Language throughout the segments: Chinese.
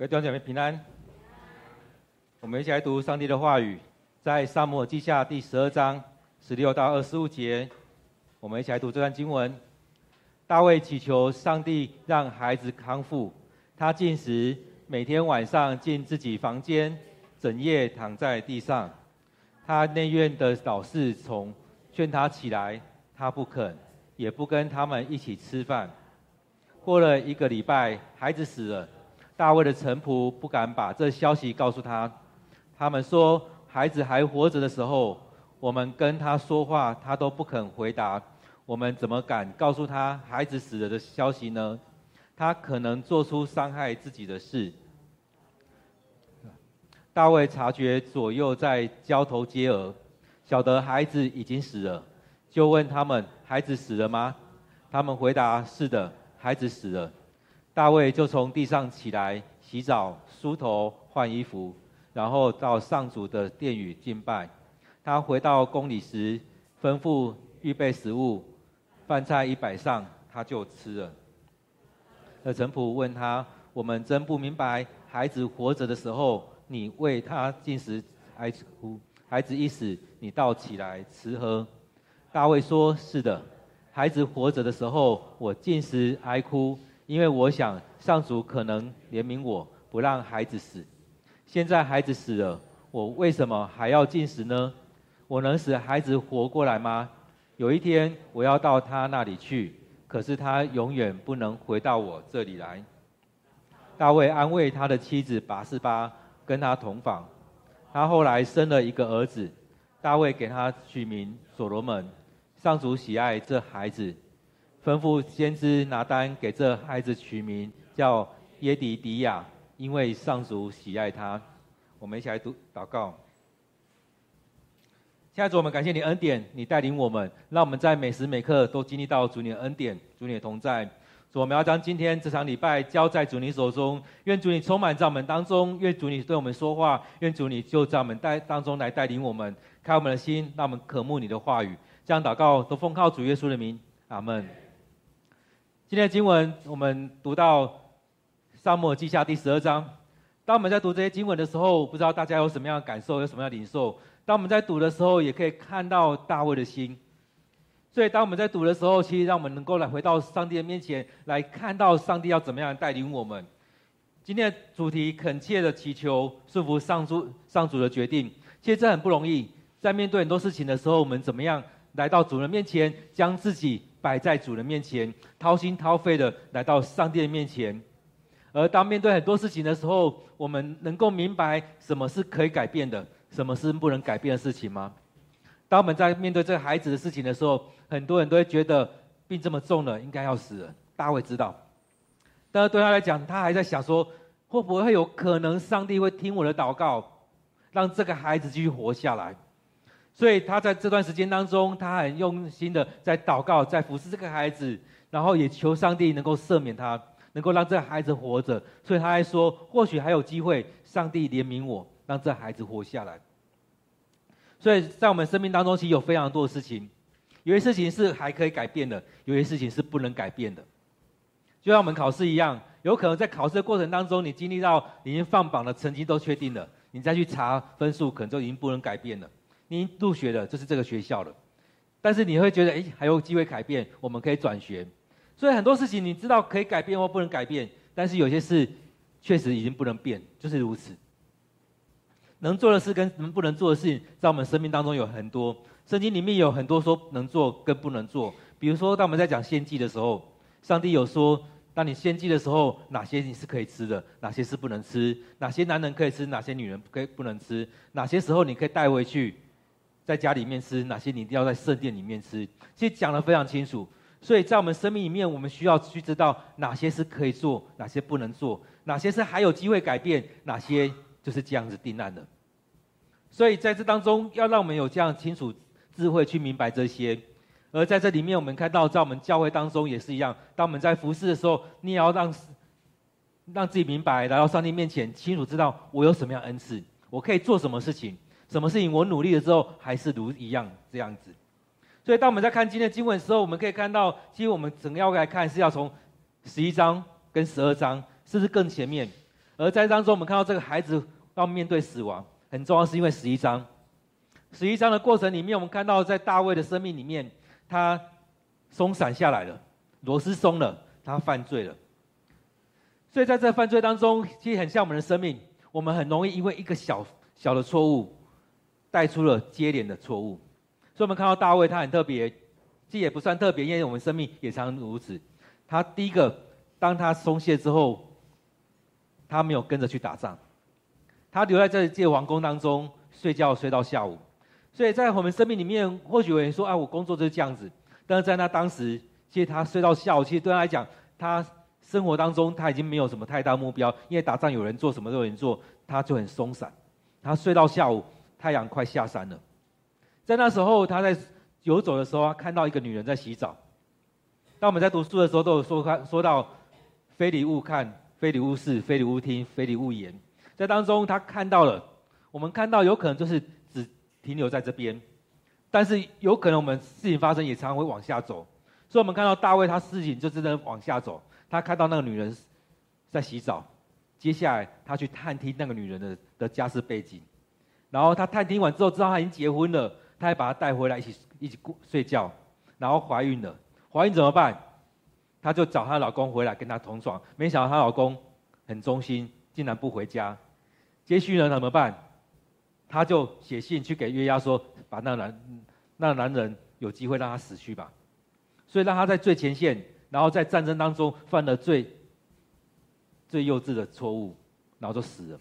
各位弟兄姐妹平安，我们一起来读上帝的话语，在撒母耳记下第十二章十六到二十五节，我们一起来读这段经文。大卫祈求上帝让孩子康复，他进食，每天晚上进自己房间，整夜躺在地上。他内院的老侍从劝他起来，他不肯，也不跟他们一起吃饭。过了一个礼拜，孩子死了。大卫的臣仆不敢把这消息告诉他，他们说，孩子还活着的时候，我们跟他说话，他都不肯回答，我们怎么敢告诉他孩子死了的消息呢？他可能做出伤害自己的事。大卫察觉左右在交头接耳，晓得孩子已经死了，就问他们：孩子死了吗？他们回答：是的，孩子死了。大卫就从地上起来，洗澡、梳头、换衣服，然后到上主的殿宇敬拜。他回到宫里时，吩咐预备食物，饭菜一摆上，他就吃了。而臣仆问他：“我们真不明白，孩子活着的时候，你为他禁食哀哭；孩子一死，你倒起来吃喝。”大卫说：“是的，孩子活着的时候，我禁食哀哭。”因为我想上主可能怜悯我，不让孩子死。现在孩子死了，我为什么还要进食呢？我能使孩子活过来吗？有一天我要到他那里去，可是他永远不能回到我这里来。大卫安慰他的妻子拔示巴，跟他同房。他后来生了一个儿子，大卫给他取名所罗门。上主喜爱这孩子。吩咐先知拿单给这孩子取名叫耶迪迪亚，因为上主喜爱他。我们一起来读祷告。现在主，我们感谢你恩典，你带领我们，让我们在每时每刻都经历到主你的恩典，主你的同在。主，我们要将今天这场礼拜交在主你手中，愿主你充满在我们当中，愿主你对我们说话，愿主你就在我们带当中来带领我们，开我们的心，让我们渴慕你的话语。这样祷告都奉靠主耶稣的名，阿门。今天的经文，我们读到撒母耳记下第十二章。当我们在读这些经文的时候，不知道大家有什么样的感受，有什么样的领受？当我们在读的时候，也可以看到大卫的心。所以，当我们在读的时候，其实让我们能够来回到上帝的面前，来看到上帝要怎么样带领我们。今天的主题：恳切的祈求，顺服上主上主的决定。其实这很不容易，在面对很多事情的时候，我们怎么样来到主人面前，将自己。摆在主人面前，掏心掏肺的来到上帝的面前。而当面对很多事情的时候，我们能够明白什么是可以改变的，什么是不能改变的事情吗？当我们在面对这个孩子的事情的时候，很多人都会觉得病这么重了，应该要死了。大卫知道，但是对他来讲，他还在想说，会不会有可能上帝会听我的祷告，让这个孩子继续活下来？所以他在这段时间当中，他很用心的在祷告，在服侍这个孩子，然后也求上帝能够赦免他，能够让这个孩子活着。所以他还说，或许还有机会，上帝怜悯我，让这孩子活下来。所以在我们生命当中，其实有非常多的事情，有些事情是还可以改变的，有些事情是不能改变的。就像我们考试一样，有可能在考试的过程当中，你经历到已经放榜的成绩都确定了，你再去查分数，可能就已经不能改变了。你入学了，就是这个学校了，但是你会觉得，哎，还有机会改变，我们可以转学。所以很多事情你知道可以改变或不能改变，但是有些事确实已经不能变，就是如此。能做的事跟能不能做的事情，在我们生命当中有很多。圣经里面有很多说能做跟不能做，比如说当我们在讲献祭的时候，上帝有说，当你献祭的时候，哪些你是可以吃的，哪些是不能吃，哪些男人可以吃，哪些女人可以不能吃，哪些时候你可以带回去。在家里面吃哪些，你一定要在圣殿里面吃。其实讲得非常清楚，所以在我们生命里面，我们需要去知道哪些是可以做，哪些不能做，哪些是还有机会改变，哪些就是这样子定案的。所以在这当中，要让我们有这样清楚智慧去明白这些。而在这里面，我们看到在我们教会当中也是一样，当我们在服侍的时候，你也要让让自己明白，来到上帝面前，清楚知道我有什么样恩赐，我可以做什么事情。什么事情我努力了之后还是如一样这样子，所以当我们在看今天的经文的时候，我们可以看到，其实我们整个要来看是要从十一章跟十二章，甚至更前面。而在当中，我们看到这个孩子要面对死亡，很重要，是因为十一章。十一章的过程里面，我们看到在大卫的生命里面，他松散下来了，螺丝松了，他犯罪了。所以在这犯罪当中，其实很像我们的生命，我们很容易因为一个小小的错误，带出了接连的错误。所以我们看到大卫，他很特别，其实也不算特别，因为我们生命也常如此。他第一个，当他松懈之后，他没有跟着去打仗，他留在这届王宫当中睡觉睡到下午。所以在我们生命里面，或许有人说：“啊，我工作就是这样子。”但是在那当时，其实他睡到下午，其实对他来讲，他生活当中他已经没有什么太大目标，因为打仗有人做，什么都有人做，他就很松散。他睡到下午，太阳快下山了。在那时候，他在游走的时候，他看到一个女人在洗澡。当我们在读书的时候，都有说看说到“非礼勿看”。非礼勿视，非礼勿听，非礼勿言。在当中，他看到了，我们看到有可能就是只停留在这边，但是有可能我们事情发生也常常会往下走。所以，我们看到大卫他事情就真的往下走。他看到那个女人在洗澡，接下来他去探听那个女人的的家世背景，然后她探听完之后，知道她已经结婚了，她还把她带回来一起一起过睡觉，然后怀孕了，怀孕怎么办？她就找她老公回来跟她同床，没想到她老公很忠心，竟然不回家。接续呢怎么办？她就写信去给约押说，把那男那男人有机会让他死去吧。所以让他在最前线，然后在战争当中犯了最最幼稚的错误，然后就死了。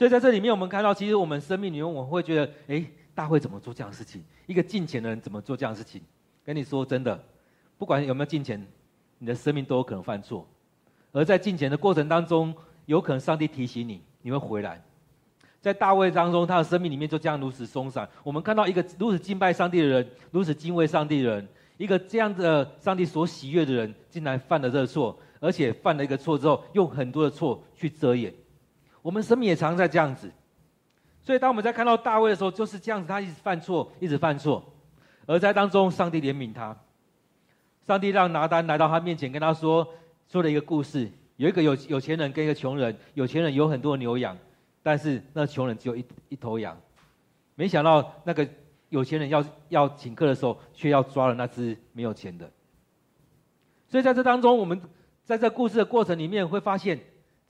所以在这里面，我们看到，其实我们生命里面，我们会觉得，哎，大卫怎么做这样的事情？一个敬虔的人怎么做这样的事情？跟你说真的。不管有没有敬虔，你的生命都有可能犯错。而在敬虔的过程当中，有可能上帝提醒你，你会回来。在大卫当中，他的生命里面就这样如此松散。我们看到一个如此敬拜上帝的人，如此敬畏上帝的人，一个这样的上帝所喜悦的人，竟然犯了这个错，而且犯了一个错之后，用很多的错去遮掩。我们生命也常在这样子。所以当我们在看到大卫的时候，就是这样子，他一直犯错，一直犯错。而在当中，上帝怜悯他。上帝让拿单来到他面前，跟他说说了一个故事。有一个有有钱人跟一个穷人，有钱人有很多牛羊，但是那穷人只有一一头羊。没想到那个有钱人要要请客的时候，却要抓了那只没有钱的。所以在这当中，我们在这故事的过程里面会发现，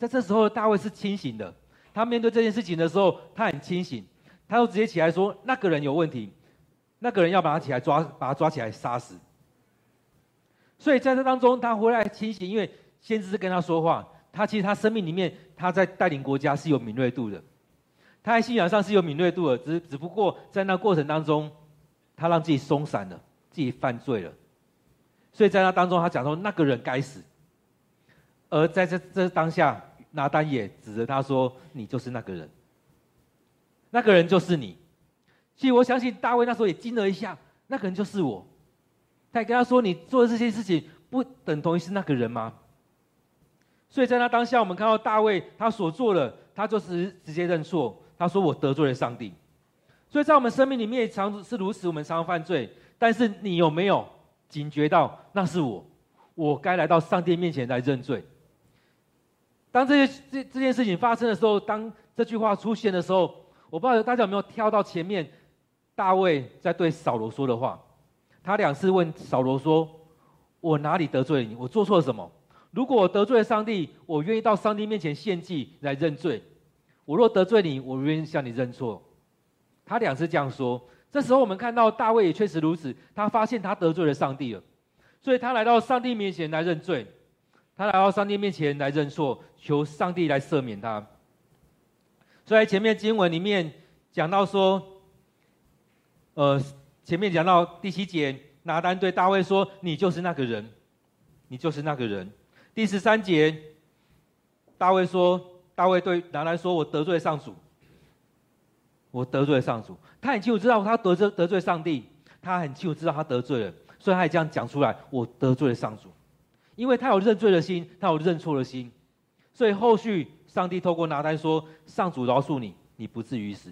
在这时候大卫是清醒的。他面对这件事情的时候，他很清醒，他就直接起来说：“那个人有问题，那个人要把他起来抓，把他抓起来杀死。”所以在这当中，他回来清醒，因为先知是跟他说话。他其实他生命里面，他在带领国家是有敏锐度的，他在信仰上是有敏锐度的。只只不过在那过程当中，他让自己松散了，自己犯罪了。所以在那当中，他讲说那个人该死。而在这这当下，拿单也指着他说：“你就是那个人，那个人就是你。”其实我相信大卫那时候也惊了一下，那个人就是我。他也跟他说：“你做的这些事情，不等同于是那个人吗？”所以在那当下，我们看到大卫他所做的，他就是直接认错。他说：“我得罪了上帝。”所以在我们生命里面，常是如此，我们常常犯罪。但是你有没有警觉到，那是我，我该来到上帝面前来认罪？当这些这这件事情发生的时候，当这句话出现的时候，我不知道大家有没有跳到前面，大卫在对扫罗说的话。他两次问扫罗说：“我哪里得罪了你？我做错了什么？如果我得罪了上帝，我愿意到上帝面前献祭来认罪。我若得罪你，我愿意向你认错。”他两次这样说。这时候我们看到大卫也确实如此，他发现他得罪了上帝了，所以他来到上帝面前来认罪。他来到上帝面前来认错，求上帝来赦免他。所以在前面经文里面讲到说，呃。前面讲到第七节，拿单对大卫说：“你就是那个人，你就是那个人。”第十三节，大卫说：“大卫对拿单说，我得罪上主，我得罪上主。”他很清楚知道他得罪得罪上帝，他很清楚知道他得罪了，所以他也这样讲出来：“我得罪了上主。”因为他有认罪的心，他有认错的心，所以后续上帝透过拿单说：“上主饶恕你，你不至于死。”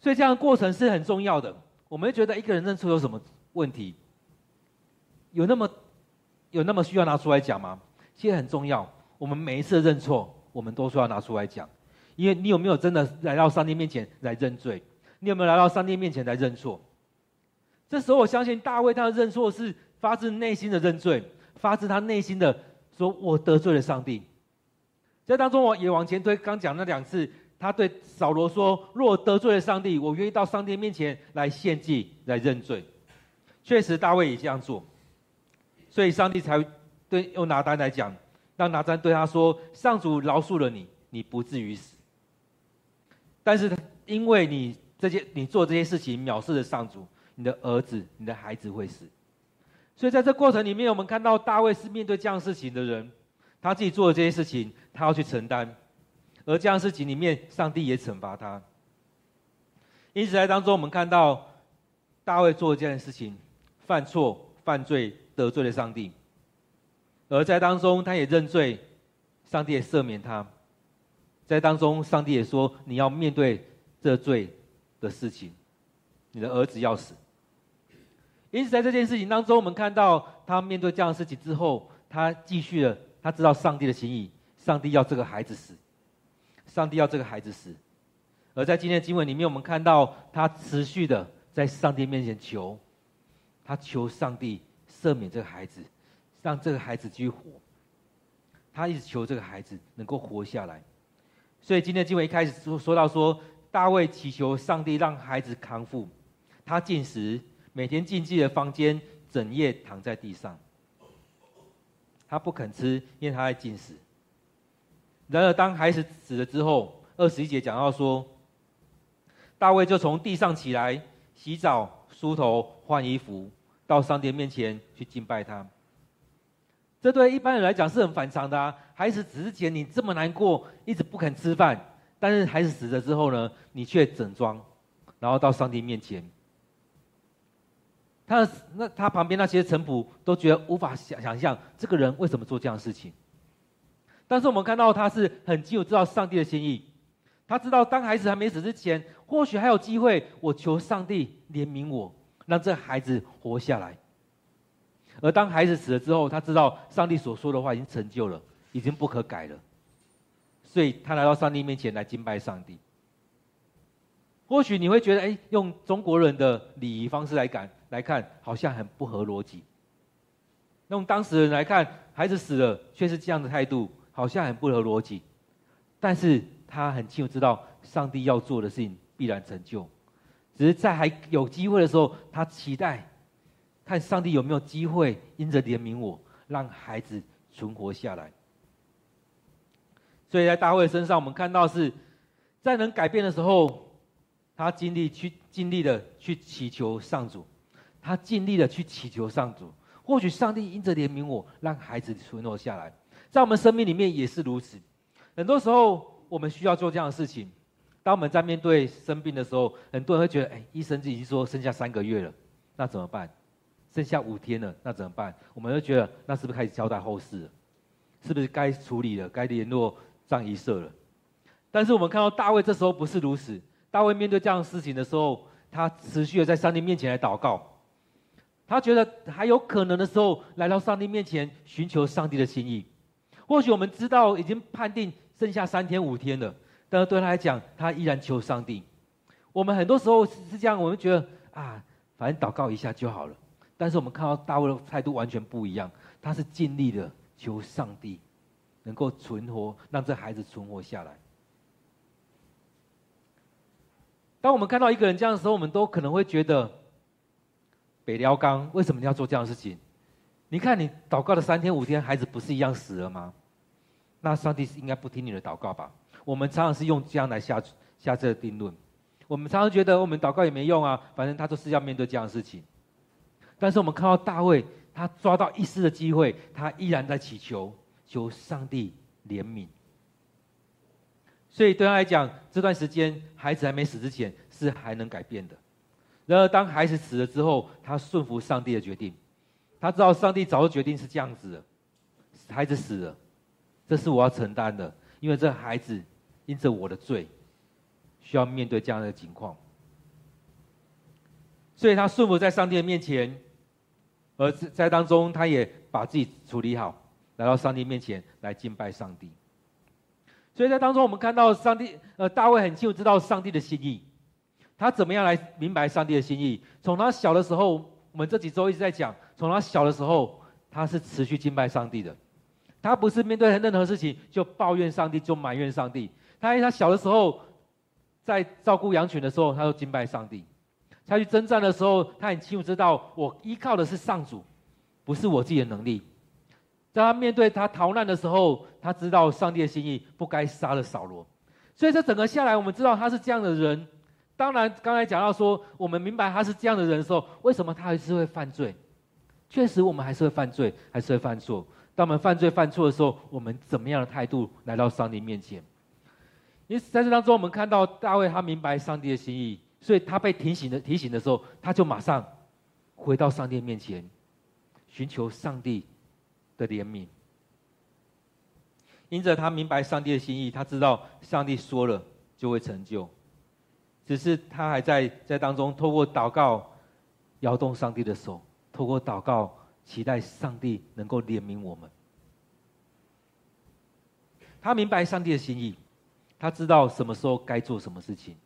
所以这样的过程是很重要的。我们会觉得一个人认错有什么问题？有那么有那么需要拿出来讲吗？其实很重要。我们每一次认错，我们都需要拿出来讲，因为你有没有真的来到上帝面前来认罪？你有没有来到上帝面前来认错？这时候，我相信大卫他的认错是发自内心的认罪，发自他内心的说：“我得罪了上帝。”在当中，我也往前推，刚讲那两次，他对扫罗说：“若得罪了上帝，我愿意到上帝面前来献祭，来认罪。”确实，大卫也这样做，所以上帝才对用拿单来讲，让拿单对他说：“上主饶恕了你，你不至于死。”但是，因为你这些你做这些事情藐视了上主，你的儿子、你的孩子会死。所以，在这过程里面，我们看到大卫是面对这样事情的人，他自己做的这些事情，他要去承担，而这样事情里面，上帝也惩罚他。因此，在当中，我们看到大卫做这件事情。犯错、犯罪、得罪了上帝，而在当中，他也认罪，上帝也赦免他。在当中，上帝也说：“你要面对这罪的事情，你的儿子要死。”因此，在这件事情当中，我们看到他面对这样的事情之后，他继续了，他知道上帝的心意，上帝要这个孩子死，上帝要这个孩子死。而在今天的经文里面，我们看到他持续的在上帝面前求。他求上帝赦免这个孩子，让这个孩子继续活。他一直求这个孩子能够活下来。所以今天经文一开始说说到说，大卫祈求上帝让孩子康复。他进食，每天进自己的房间，整夜躺在地上。他不肯吃，因为他在禁食。然而当孩子死了之后，二十一节讲到说，大卫就从地上起来，洗澡、梳头、换衣服。到上帝面前去敬拜他，这对一般人来讲是很反常的啊！孩子死之前你这么难过，一直不肯吃饭，但是孩子死了之后呢，你却整装，然后到上帝面前。他那他旁边那些臣仆都觉得无法想想象这个人为什么做这样的事情。但是我们看到他是很清楚知道上帝的心意，他知道当孩子还没死之前，或许还有机会，我求上帝怜悯我。让这孩子活下来，而当孩子死了之后，他知道上帝所说的话已经成就了，已经不可改了，所以他来到上帝面前来敬拜上帝。或许你会觉得，哎，用中国人的礼仪方式来感来看，好像很不合逻辑。用当时人来看，孩子死了却是这样的态度，好像很不合逻辑。但是他很清楚知道，上帝要做的事情必然成就。只是在还有机会的时候，他期待看上帝有没有机会因着怜悯我，让孩子存活下来。所以在大卫身上，我们看到是在能改变的时候，他尽力去尽力的去祈求上主，他尽力的去祈求上主。或许上帝因着怜悯我，让孩子存活下来。在我们生命里面也是如此，很多时候我们需要做这样的事情。当我们在面对生病的时候，很多人会觉得：哎，医生就已经说剩下三个月了，那怎么办？剩下五天了，那怎么办？我们会觉得，那是不是开始交代后事了？是不是该处理了？该联络葬仪社了？但是我们看到大卫这时候不是如此。大卫面对这样的事情的时候，他持续的在上帝面前来祷告。他觉得还有可能的时候，来到上帝面前寻求上帝的心意。或许我们知道已经判定剩下三天五天了。但是对他来讲，他依然求上帝。我们很多时候是这样，我们觉得啊，反正祷告一下就好了。但是我们看到大卫的态度完全不一样，他是尽力的求上帝能够存活，让这孩子存活下来。当我们看到一个人这样的时候，我们都可能会觉得，北辽刚为什么你要做这样的事情？你看你祷告了三天五天，孩子不是一样死了吗？那上帝是应该不听你的祷告吧？我们常常是用这样来下下这个定论。我们常常觉得我们祷告也没用啊，反正他都是要面对这样的事情。但是我们看到大卫，他抓到一丝的机会，他依然在祈求，求上帝怜悯。所以对他来讲，这段时间孩子还没死之前是还能改变的。然而当孩子死了之后，他顺服上帝的决定。他知道上帝早就决定是这样子的，孩子死了，这是我要承担的。因为这孩子因着我的罪，需要面对这样的情况，所以他顺服在上帝的面前，而在当中，他也把自己处理好，来到上帝面前来敬拜上帝。所以在当中，我们看到上帝，呃，大卫很清楚知道上帝的心意，他怎么样来明白上帝的心意？从他小的时候，我们这几周一直在讲，从他小的时候，他是持续敬拜上帝的，他不是面对任何事情就抱怨上帝，就埋怨上帝。他在他小的时候，在照顾羊群的时候，他就敬拜上帝；他去征战的时候，他很清楚知道，我依靠的是上主，不是我自己的能力。在他面对他逃难的时候，他知道上帝的心意，不该杀了扫罗。所以这整个下来，我们知道他是这样的人。当然，刚才讲到说，我们明白他是这样的人的时候，为什么他还是会犯罪？确实，我们还是会犯罪，还是会犯错。当我们犯罪犯错的时候，我们怎么样的态度来到上帝面前？因为在这当中，我们看到大卫他明白上帝的心意，所以他被提醒的提醒的时候，他就马上回到上帝面前，寻求上帝的怜悯，因着他明白上帝的心意，他知道上帝说了就会成就，只是他还在在当中透过祷告摇动上帝的手，透过祷告期待上帝能够怜悯我们。他明白上帝的心意，他知道什么时候该做什么事情，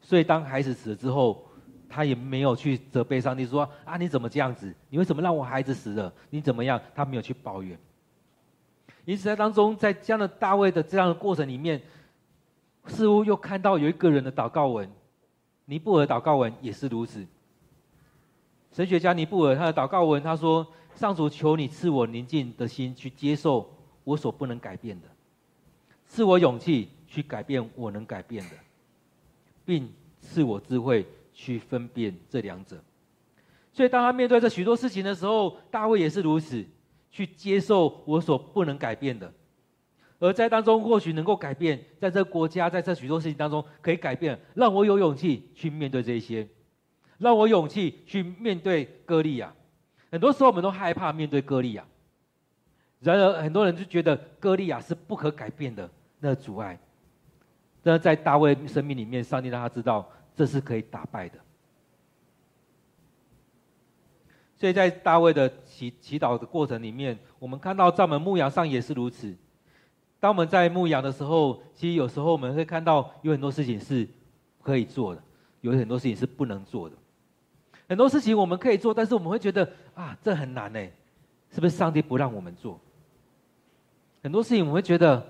所以当孩子死了之后。他也没有去责备上帝说啊，你怎么这样子？你为什么让我孩子死了？你怎么样？他没有去抱怨。因此在当中，在这样的大卫的这样的过程里面，似乎又看到有一个人的祷告文，尼布尔祷告文也是如此。神学家尼布尔他的祷告文他说：“上主求你赐我宁静的心去接受我所不能改变的，赐我勇气去改变我能改变的，并赐我智慧。”去分辨这两者，所以当他面对这许多事情的时候，大卫也是如此，去接受我所不能改变的，而在当中或许能够改变，在这国家，在这许多事情当中可以改变，让我有勇气去面对这些，让我勇气去面对歌利亚。很多时候我们都害怕面对歌利亚，然而很多人就觉得歌利亚是不可改变的那阻碍，但在大卫生命里面，上帝让他知道。这是可以打败的，所以在大卫的祈祈祷的过程里面，我们看到在我们牧羊上也是如此。当我们在牧羊的时候，其实有时候我们会看到有很多事情是可以做的，有很多事情是不能做的。很多事情我们可以做，但是我们会觉得啊，这很难呢，是不是上帝不让我们做？很多事情我们会觉得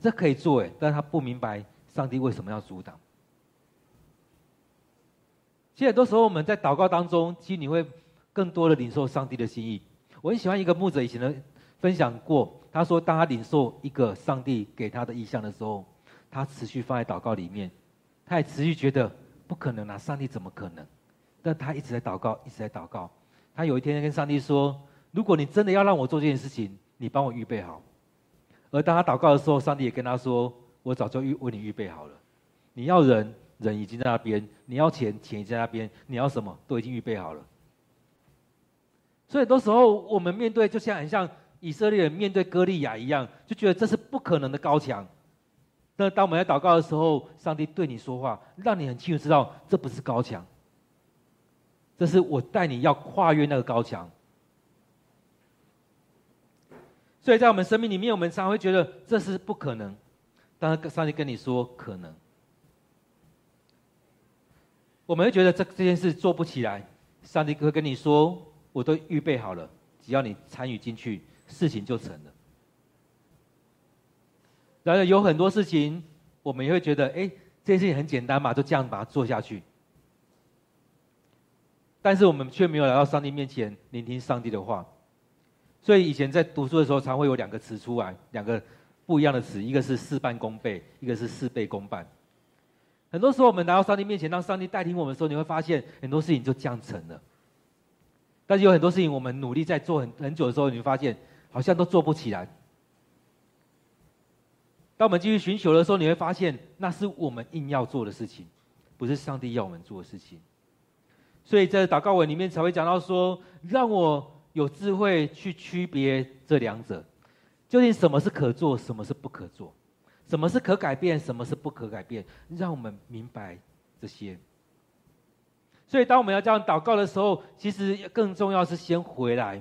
这可以做，哎，但他不明白上帝为什么要阻挡。其实很多时候我们在祷告当中，其实你会更多的领受上帝的心意。我很喜欢一个牧者以前的分享过，他说，当他领受一个上帝给他的意象的时候，他持续放在祷告里面，他也持续觉得不可能啊，上帝怎么可能？但他一直在祷告，一直在祷告。他有一天跟上帝说：“如果你真的要让我做这件事情，你帮我预备好。”而当他祷告的时候，上帝也跟他说：“我早就预为你预备好了，你要人。”人已经在那边，你要钱，钱已经在那边，你要什么都已经预备好了。所以很多时候，我们面对就像很像以色列人面对歌利亚一样，就觉得这是不可能的高墙。那当我们在祷告的时候，上帝对你说话，让你很清楚知道这不是高墙，这是我带你要跨越那个高墙。所以在我们生命里面，我们常会觉得这是不可能，当上帝跟你说可能。我们会觉得这这件事做不起来，上帝会跟你说：“我都预备好了，只要你参与进去，事情就成了。”然而有很多事情，我们也会觉得：“哎，这件事情很简单嘛，就这样把它做下去。”但是我们却没有来到上帝面前聆听上帝的话。所以以前在读书的时候，常会有两个词出来，两个不一样的词，一个是事半功倍，一个是事倍功半。很多时候，我们来到上帝面前，让上帝带领我们的时候，你会发现很多事情就降成了。但是有很多事情，我们努力在做很很久的时候，你会发现好像都做不起来。当我们继续寻求的时候，你会发现那是我们硬要做的事情，不是上帝要我们做的事情。所以在祷告文里面才会讲到说，让我有智慧去区别这两者，究竟什么是可做，什么是不可做。什么是可改变，什么是不可改变？让我们明白这些。所以，当我们要这样祷告的时候，其实更重要是先回来，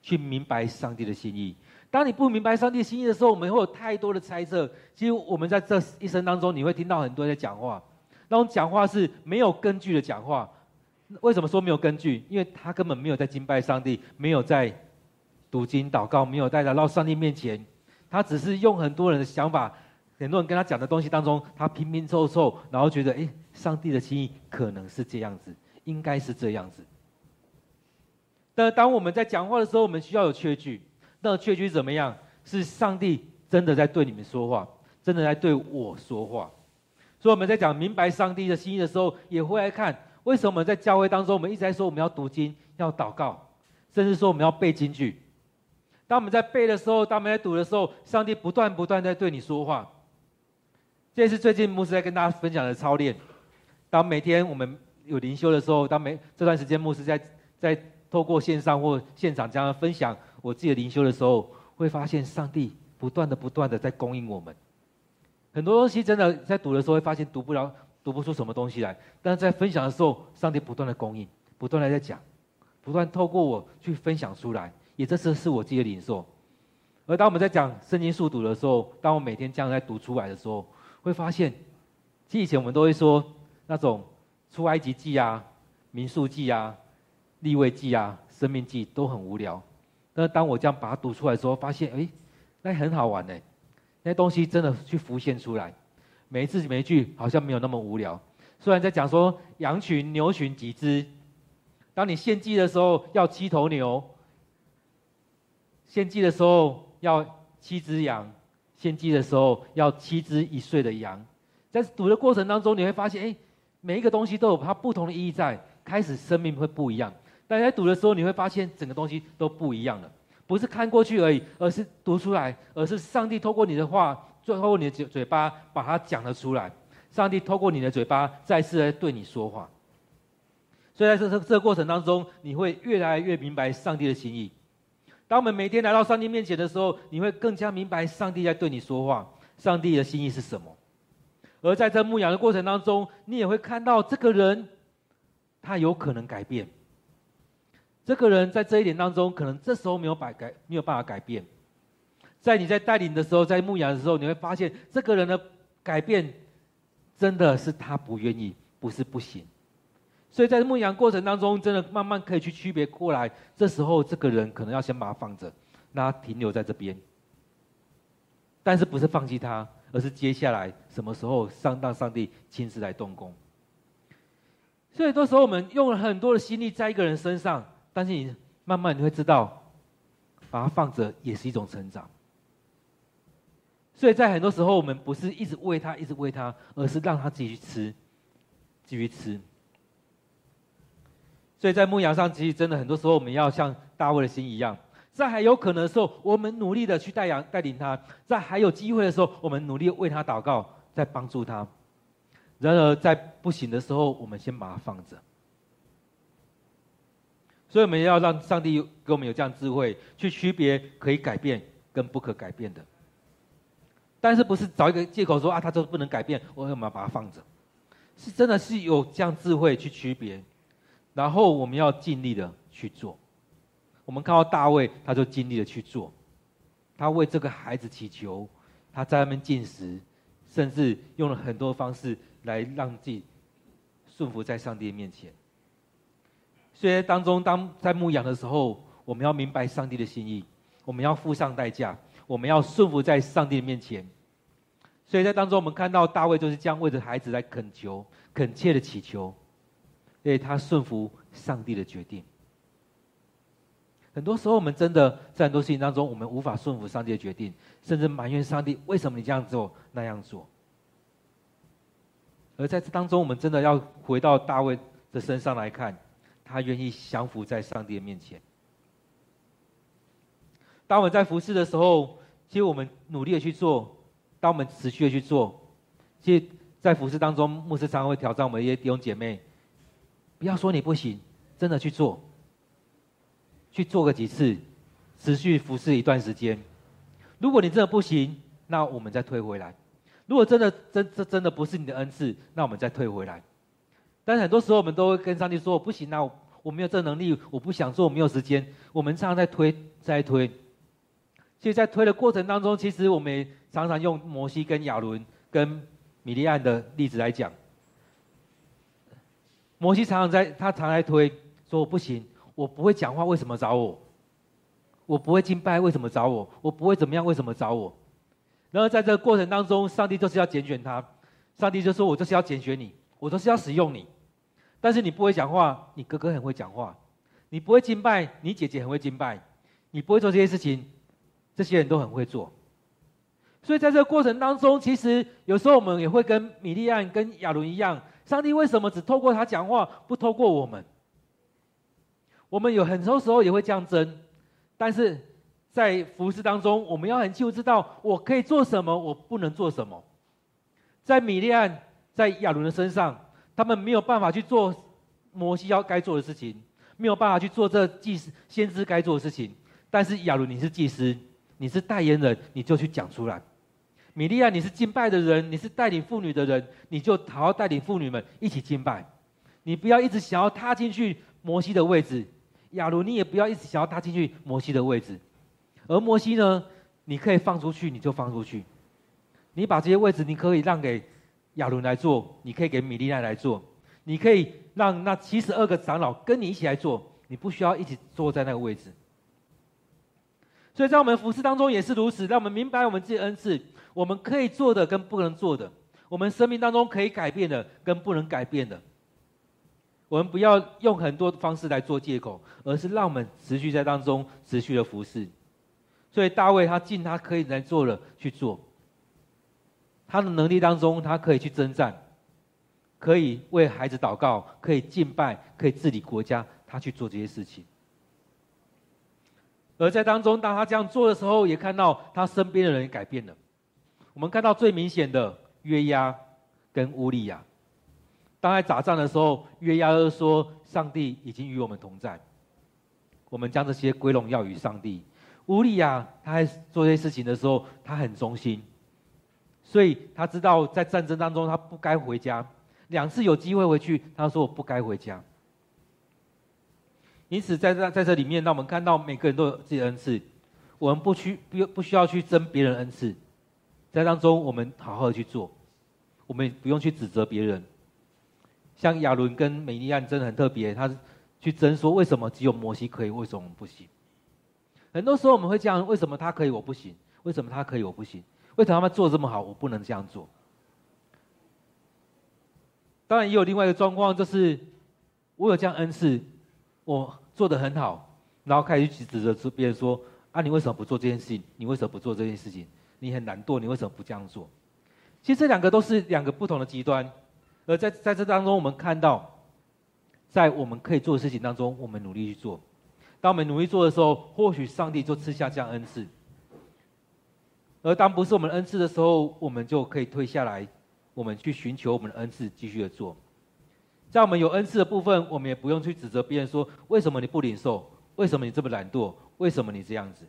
去明白上帝的心意。当你不明白上帝心意的时候，我们会有太多的猜测。其实我们在这一生当中，你会听到很多人在讲话，那种讲话是没有根据的讲话。为什么说没有根据？因为他根本没有在敬拜上帝，没有在读经祷告，没有带来到上帝面前。他只是用很多人的想法，很多人跟他讲的东西当中，他拼拼凑凑，然后觉得，哎，上帝的心意可能是这样子，应该是这样子。但当我们在讲话的时候，我们需要有确据。那确据怎么样？是上帝真的在对你们说话，真的在对我说话。所以我们在讲明白上帝的心意的时候，也会来看。为什么我们在教会当中，我们一直在说我们要读经、要祷告，甚至说我们要背金句？当我们在背的时候，当我们在读的时候，上帝不断不断在对你说话。这也是最近牧师在跟大家分享的操练。当每天我们有灵修的时候，当每这段时间牧师在在透过线上或现场这样分享我自己的灵修的时候，会发现上帝不断的不断的在供应我们。很多东西真的在读的时候会发现读不了。读不出什么东西来，但是在分享的时候，上帝不断的供应，不断的在讲，不断透过我去分享出来，也这是是我自己的领受。而当我们在讲圣经速读的时候，当我每天这样在读出来的时候，会发现，其实以前我们都会说那种出埃及记啊、民数记啊、利未记啊、生命记都很无聊，但是当我这样把它读出来的时候，发现哎，那很好玩呢，那些东西真的去浮现出来。每一次每一句好像没有那么无聊，虽然在讲说羊群牛群几只，当你献祭的时候要七头牛，献祭的时候要七只羊，献祭的时候要七只一岁的羊，在读的过程当中你会发现，哎，每一个东西都有它不同的意义在，开始生命会不一样。但在读的时候你会发现整个东西都不一样了，不是看过去而已，而是读出来，而是上帝透过你的话。最后，你的嘴嘴巴把它讲了出来。上帝透过你的嘴巴再次来对你说话。所以在这这这个过程当中，你会越来越明白上帝的心意。当我们每天来到上帝面前的时候，你会更加明白上帝在对你说话，上帝的心意是什么。而在这牧养的过程当中，你也会看到这个人，他有可能改变。这个人在这一点当中，可能这时候没有改改，没有办法改变。在你在带领的时候，在牧养的时候，你会发现这个人的改变，真的是他不愿意，不是不行。所以在牧养过程当中，真的慢慢可以去区别过来。这时候，这个人可能要先把他放着，让他停留在这边。但是不是放弃他，而是接下来什么时候上当上帝亲自来动工。所以，多时候我们用了很多的心力在一个人身上，但是你慢慢你会知道，把他放着也是一种成长。所以在很多时候，我们不是一直喂他，一直喂他，而是让他自己去吃，继续吃。所以在牧羊上，其实真的很多时候，我们要像大卫的心一样，在还有可能的时候，我们努力的去带羊带领他；在还有机会的时候，我们努力为他祷告，在帮助他。然而在不行的时候，我们先把它放着。所以我们要让上帝给我们有这样智慧，去区别可以改变跟不可改变的。但是不是找一个借口说啊，他就不能改变，我干嘛把它放着，是真的是有这样智慧去区别，然后我们要尽力的去做。我们看到大卫，他就尽力的去做，他为这个孩子祈求，他在那边进食，甚至用了很多方式来让自己顺服在上帝面前。所以当中，当在牧养的时候，我们要明白上帝的心意，我们要付上代价。我们要顺服在上帝的面前，所以在当中，我们看到大卫就是这样为着孩子来恳求、恳切的祈求，因为他顺服上帝的决定。很多时候，我们真的在很多事情当中，我们无法顺服上帝的决定，甚至埋怨上帝为什么你这样做、那样做。而在这当中，我们真的要回到大卫的身上来看，他愿意降服在上帝的面前。当我们在服侍的时候，其实我们努力的去做；当我们持续的去做，其实，在服侍当中，牧师常常会挑战我们一些弟兄姐妹，要说你不行，真的去做，去做个几次，持续服侍一段时间。如果你真的不行，那我们再退回来；如果真的真这真的不是你的恩赐，那我们再退回来。但是很多时候，我们都会跟上帝说：“不行，那我没有这能力，我不想做，我没有时间。我们常常在推，在推。其实，在推的过程当中，其实我们也常常用摩西跟亚伦跟米利暗的例子来讲。摩西常常在，他常来推，说我不行，我不会讲话，为什么找我？我不会敬拜，为什么找我？我不会怎么样，为什么找我？然后在这个过程当中，上帝就是要拣选他，上帝就说：“我就是要拣选你，我就是要使用你。”但是你不会讲话，你哥哥很会讲话；你不会敬拜，你姐姐很会敬拜；你不会做这些事情，这些人都很会做。所以在这个过程当中，其实有时候我们也会跟米利暗、跟亚伦一样，上帝为什么只透过他讲话，不透过我们？我们有很多时候也会这样争。但是在服事当中，我们要很清楚知道我可以做什么，我不能做什么。在米利暗、在亚伦的身上，他们没有办法去做摩西要该做的事情，没有办法去做这祭司、先知该做的事情。但是亚伦，你是祭司，你是代言人，你就去讲出来。米利亚，你是敬拜的人，你是带领妇女的人，你就好好带领妇女们一起敬拜。你不要一直想要踏进去摩西的位置。亚伦，你也不要一直想要踏进去摩西的位置，而摩西呢，你可以放出去，你就放出去。你把这些位置，你可以让给亚伦来做，你可以给米利亚来做，你可以让那七十二个长老跟你一起来做，你不需要一起坐在那个位置。所以在我们服事当中也是如此，让我们明白我们自己的恩赐，我们可以做的跟不能做的，我们生命当中可以改变的跟不能改变的。我们不要用很多方式来做借口，而是让我们持续在当中持续的服侍。所以大卫他尽他可以来做的去做，他的能力当中，他可以去征战，可以为孩子祷告，可以敬拜，可以治理国家，他去做这些事情。而在当中，当他这样做的时候，也看到他身边的人改变了。我们看到最明显的约押跟乌利亚。当在打仗的时候，约押就说：“上帝已经与我们同在，我们将这些归荣耀与上帝。”乌利亚他在做这些事情的时候，他很忠心，所以他知道在战争当中他不该回家。两次有机会回去，他说：“我不该回家。”因此，在这在这里面，让我们看到每个人都有自己的恩赐，我们不需不不需要去争别人恩赐，在当中我们好好的去做，我们不用去指责别人。像亚伦跟美利暗真的很特别，他去争说，为什么只有摩西可以，为什么我们不行？很多时候我们会这样，为什么他可以我不行？为什么他可以我不行？为什么他们做这么好，我不能这样做？当然也有另外一个状况，就是我有这样恩赐，我做得很好，然后开始去指责别人说：啊，你为什么不做这件事情？你为什么不做这件事情？你很懒惰，你为什么不这样做？其实这两个都是两个不同的极端。而在在这当中，我们看到，在我们可以做的事情当中，我们努力去做。当我们努力做的时候，或许上帝就赐下这样恩赐；而当不是我们恩赐的时候，我们就可以退下来，我们去寻求我们的恩赐，继续的做。在我们有恩赐的部分，我们也不用去指责别人说：“为什么你不领受？为什么你这么懒惰？为什么你这样子？”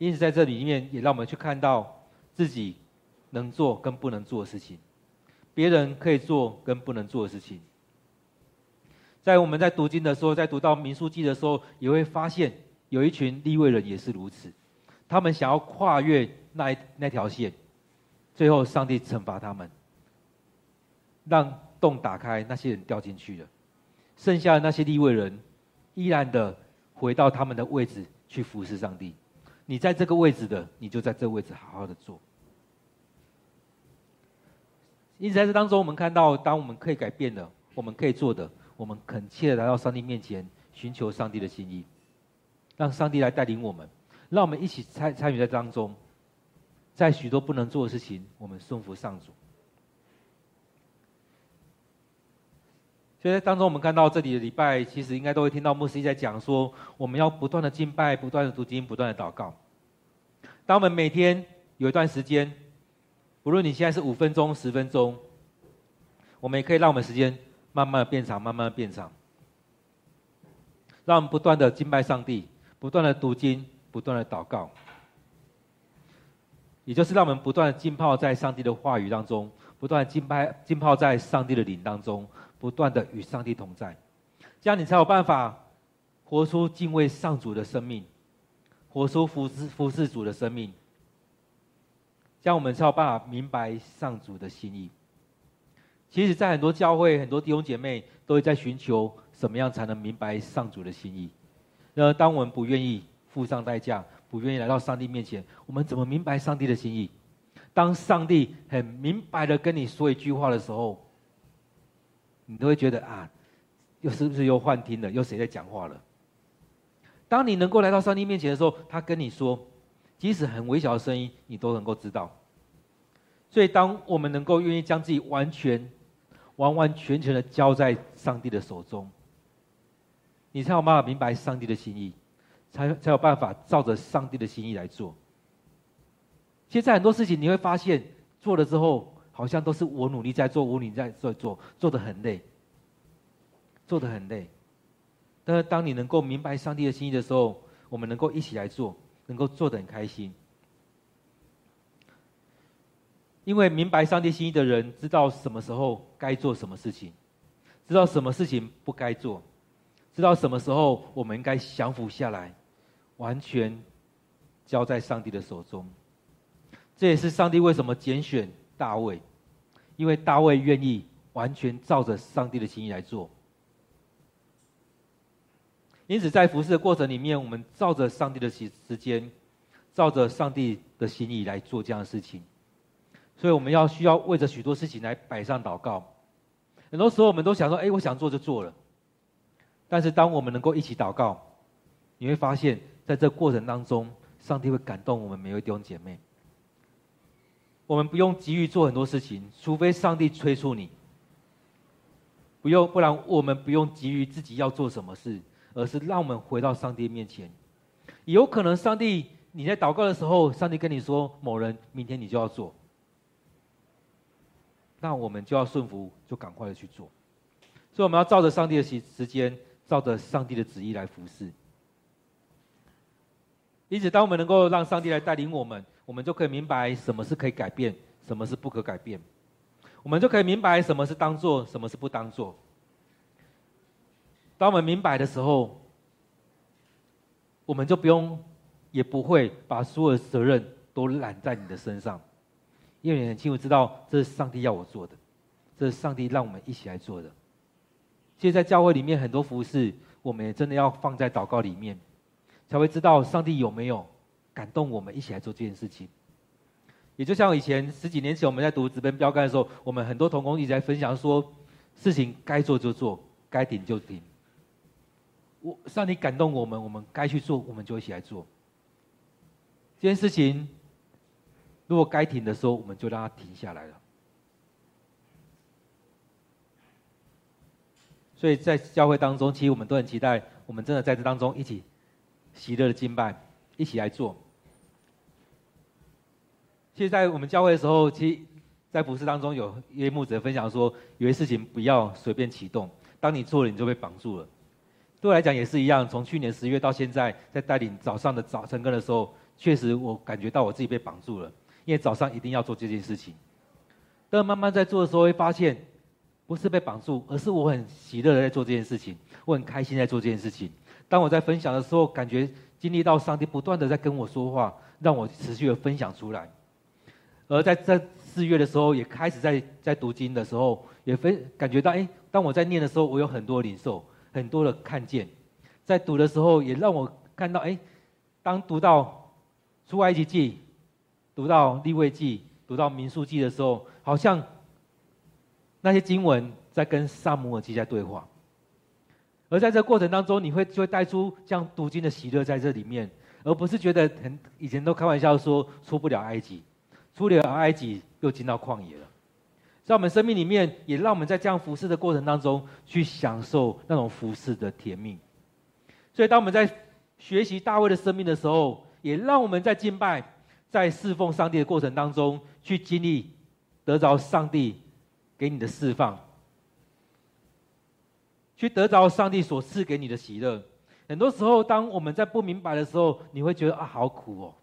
因此，在这里面也让我们去看到自己能做跟不能做的事情。别人可以做跟不能做的事情，在我们在读经的时候，在读到民数记的时候，也会发现有一群利未人也是如此，他们想要跨越那那条线，最后上帝惩罚他们，让洞打开，那些人掉进去了，剩下的那些利未人依然的回到他们的位置去服侍上帝。你在这个位置的，你就在这个位置好好的做。因此，在这当中，我们看到，当我们可以改变的，我们可以做的，我们恳切的来到上帝面前，寻求上帝的心意，让上帝来带领我们，让我们一起参参与在当中，在许多不能做的事情，我们顺服上主。所以在当中，我们看到这里的礼拜，其实应该都会听到牧师在讲说，我们要不断的敬拜，不断的读经，不断的祷告。当我们每天有一段时间。无论你现在是五分钟、十分钟，我们也可以让我们时间慢慢的变长，慢慢的变长，让我们不断的敬拜上帝，不断的读经，不断的祷告，也就是让我们不断的浸泡在上帝的话语当中，不断的浸泡浸泡在上帝的灵当中，不断的与上帝同在。这样你才有办法活出敬畏上主的生命，活出服侍服侍主的生命。这样我们才有办法明白上主的心意。其实，在很多教会，很多弟兄姐妹都会在寻求怎么样才能明白上主的心意。那当我们不愿意付上代价，不愿意来到上帝面前，我们怎么明白上帝的心意？当上帝很明白的跟你说一句话的时候，你都会觉得啊，又是不是又幻听了？又谁在讲话了？当你能够来到上帝面前的时候，他跟你说。即使很微小的声音，你都能够知道。所以，当我们能够愿意将自己完全、完完全全的交在上帝的手中，你才有办法明白上帝的心意，才才有办法照着上帝的心意来做。其实，在很多事情，你会发现做了之后，好像都是我努力在做，我努力在做，做做的很累，做的很累。但是，当你能够明白上帝的心意的时候，我们能够一起来做。能够做的很开心，因为明白上帝心意的人，知道什么时候该做什么事情，知道什么事情不该做，知道什么时候我们应该降服下来，完全交在上帝的手中。这也是上帝为什么拣选大卫，因为大卫愿意完全照着上帝的心意来做。因此，在服侍的过程里面，我们照着上帝的时时间，照着上帝的心意来做这样的事情。所以，我们要需要为着许多事情来摆上祷告。很多时候，我们都想说：“哎，我想做就做了。”但是，当我们能够一起祷告，你会发现在这过程当中，上帝会感动我们每一位弟兄姐妹。我们不用急于做很多事情，除非上帝催促你。不用，不然我们不用急于自己要做什么事。而是让我们回到上帝面前，有可能上帝你在祷告的时候，上帝跟你说某人明天你就要做，那我们就要顺服，就赶快的去做。所以我们要照着上帝的时时间，照着上帝的旨意来服侍。因此，当我们能够让上帝来带领我们，我们就可以明白什么是可以改变，什么是不可改变。我们就可以明白什么是当做，什么是不当做。当我们明白的时候，我们就不用，也不会把所有的责任都揽在你的身上，因为你很清楚知道这是上帝要我做的，这是上帝让我们一起来做的。其实，在教会里面很多服饰，我们也真的要放在祷告里面，才会知道上帝有没有感动我们一起来做这件事情。也就像以前十几年前我们在读职分标杆的时候，我们很多同工一直在分享说，事情该做就做，该停就停。我上帝感动我们，我们该去做，我们就一起来做。这件事情，如果该停的时候，我们就让它停下来了。所以在教会当中，其实我们都很期待，我们真的在这当中一起喜乐的敬拜，一起来做。其实，在我们教会的时候，其实，在服事当中有一位牧者分享说，有些事情不要随便启动，当你做了，你就被绑住了。对我来讲也是一样，从去年十月到现在，在带领早上的早晨课的时候，确实我感觉到我自己被绑住了，因为早上一定要做这件事情。但慢慢在做的时候，会发现不是被绑住，而是我很喜乐的在做这件事情，我很开心在做这件事情。当我在分享的时候，感觉经历到上帝不断的在跟我说话，让我持续的分享出来。而在这四月的时候，也开始在在读经的时候，也分感觉到，哎，当我在念的时候，我有很多领受。很多的看见，在读的时候也让我看到，哎，当读到出埃及记，读到立位记，读到民数记的时候，好像那些经文在跟撒母耳记在对话。而在这过程当中，你会就会带出这样读经的喜乐在这里面，而不是觉得很以前都开玩笑说出不了埃及，出了埃及又进到旷野了。在我们生命里面，也让我们在这样服侍的过程当中，去享受那种服侍的甜蜜。所以，当我们在学习大卫的生命的时候，也让我们在敬拜、在侍奉上帝的过程当中，去经历得着上帝给你的释放，去得着上帝所赐给你的喜乐。很多时候，当我们在不明白的时候，你会觉得啊，好苦哦。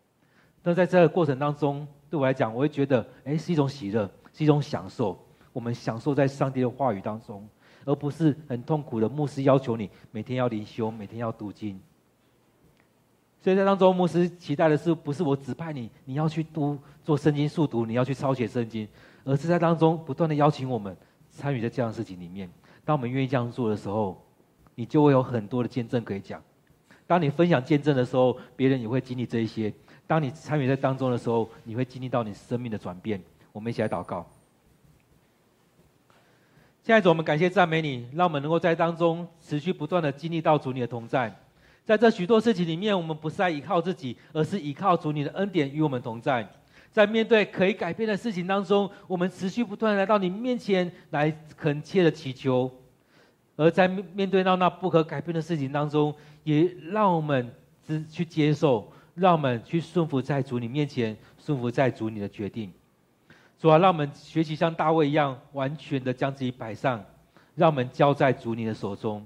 但在这个过程当中，对我来讲，我会觉得，哎，是一种喜乐。是一种享受，我们享受在上帝的话语当中，而不是很痛苦的牧师要求你每天要灵修，每天要读经。所以在当中，牧师期待的是，不是我指派你，你要去读做圣经速读，你要去抄写圣经，而是在当中不断的邀请我们参与在这样的事情里面。当我们愿意这样做的时候，你就会有很多的见证可以讲。当你分享见证的时候，别人也会经历这一些。当你参与在当中的时候，你会经历到你生命的转变。我们一起来祷告。现在主，我们感谢赞美你，让我们能够在当中持续不断的经历到主你的同在。在这许多事情里面，我们不是在依靠自己，而是依靠主你的恩典与我们同在。在面对可以改变的事情当中，我们持续不断来到你面前来恳切的祈求；而在面对到那不可改变的事情当中，也让我们只去接受。让我们去顺服在主你面前，顺服在主你的决定。主啊，让我们学习像大卫一样，完全的将自己摆上，让我们交在主你的手中。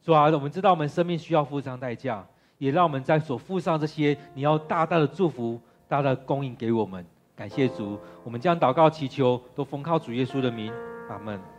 主啊，我们知道我们生命需要付上代价，也让我们在所付上这些，你要大大的祝福，大大的供应给我们。感谢主，我们将祷告祈求，都奉靠主耶稣的名，阿门。